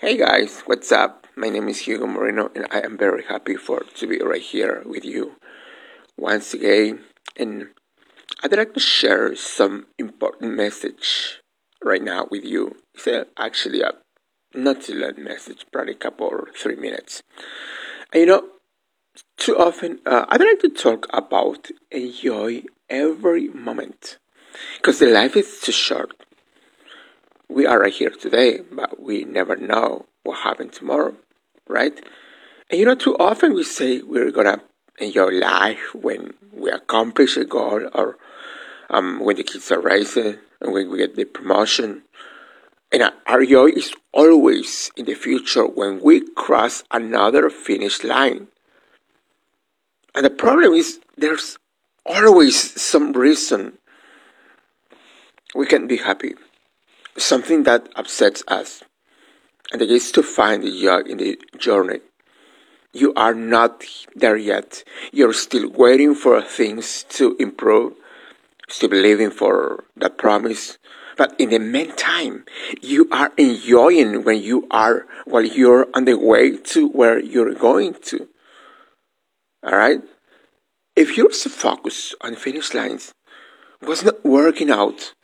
Hey guys, what's up? My name is Hugo Moreno and I am very happy for to be right here with you once again and I'd like to share some important message right now with you. It's a, actually a not too long message, probably a couple or three minutes. And you know, too often uh, I'd like to talk about enjoy every moment because the life is too short we are right here today, but we never know what happened tomorrow, right? And you know, too often we say we're gonna enjoy life when we accomplish a goal or um, when the kids are raising and when we get the promotion. And our joy is always in the future when we cross another finish line. And the problem is there's always some reason we can't be happy something that upsets us, and it is to find the joy in the journey. You are not there yet. You're still waiting for things to improve, still believing for that promise. But in the meantime, you are enjoying when you are while you're on the way to where you're going to. All right? If you're so focused on finish lines, was not working out,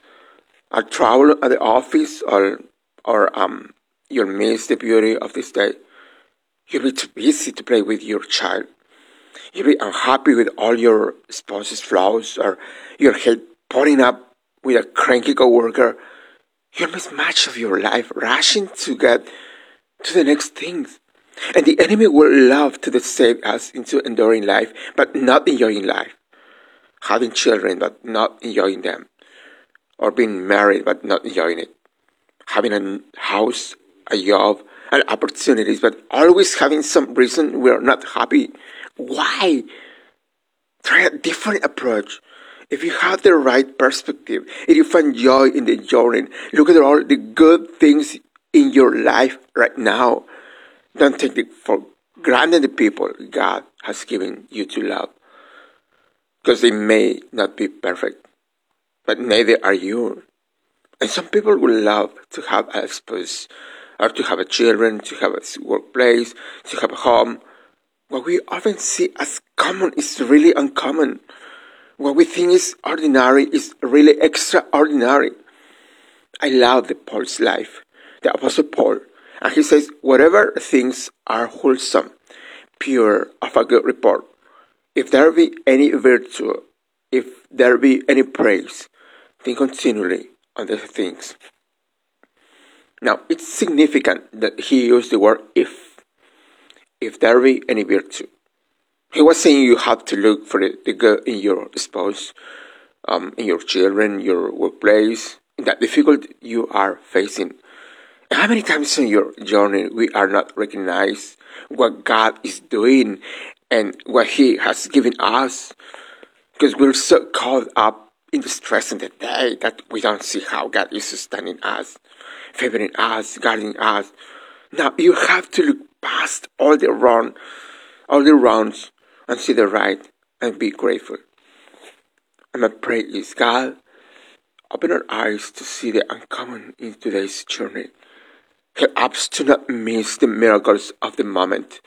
a trouble at the office or or um you'll miss the beauty of this day. You'll be too busy to play with your child. You'll be unhappy with all your spouse's flaws or your head putting up with a cranky coworker. You'll miss much of your life rushing to get to the next things. And the enemy will love to deceive us into enduring life, but not enjoying life. Having children, but not enjoying them or being married but not enjoying it, having a house, a job, and opportunities, but always having some reason we're not happy. Why? Try a different approach. If you have the right perspective, if you find joy in the journey, look at all the good things in your life right now. Don't take it for granted the people God has given you to love. Because they may not be perfect but neither are you. And some people would love to have a spouse, or to have a children, to have a workplace, to have a home. What we often see as common is really uncommon. What we think is ordinary is really extraordinary. I love the Paul's life, the Apostle Paul, and he says, whatever things are wholesome, pure, of a good report, if there be any virtue, if there be any praise, think continually on these things. Now, it's significant that he used the word if, if there be any virtue. He was saying you have to look for the, good in your spouse, um, in your children, your workplace, in that difficulty you are facing. How many times in your journey we are not recognize what God is doing and what He has given us because we're so caught up in the stress in the day that we don't see how God is sustaining us, favoring us, guarding us. Now you have to look past all the wrong, all the wrongs, and see the right, and be grateful. And my prayer is God, open our eyes to see the uncommon in today's journey. Help us to not miss the miracles of the moment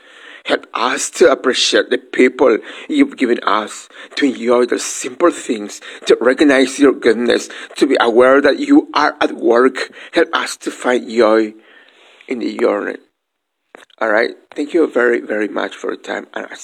Help us to appreciate the people you've given us, to enjoy the simple things, to recognize your goodness, to be aware that you are at work. Help us to find joy in the journey. All right. Thank you very, very much for your time. And I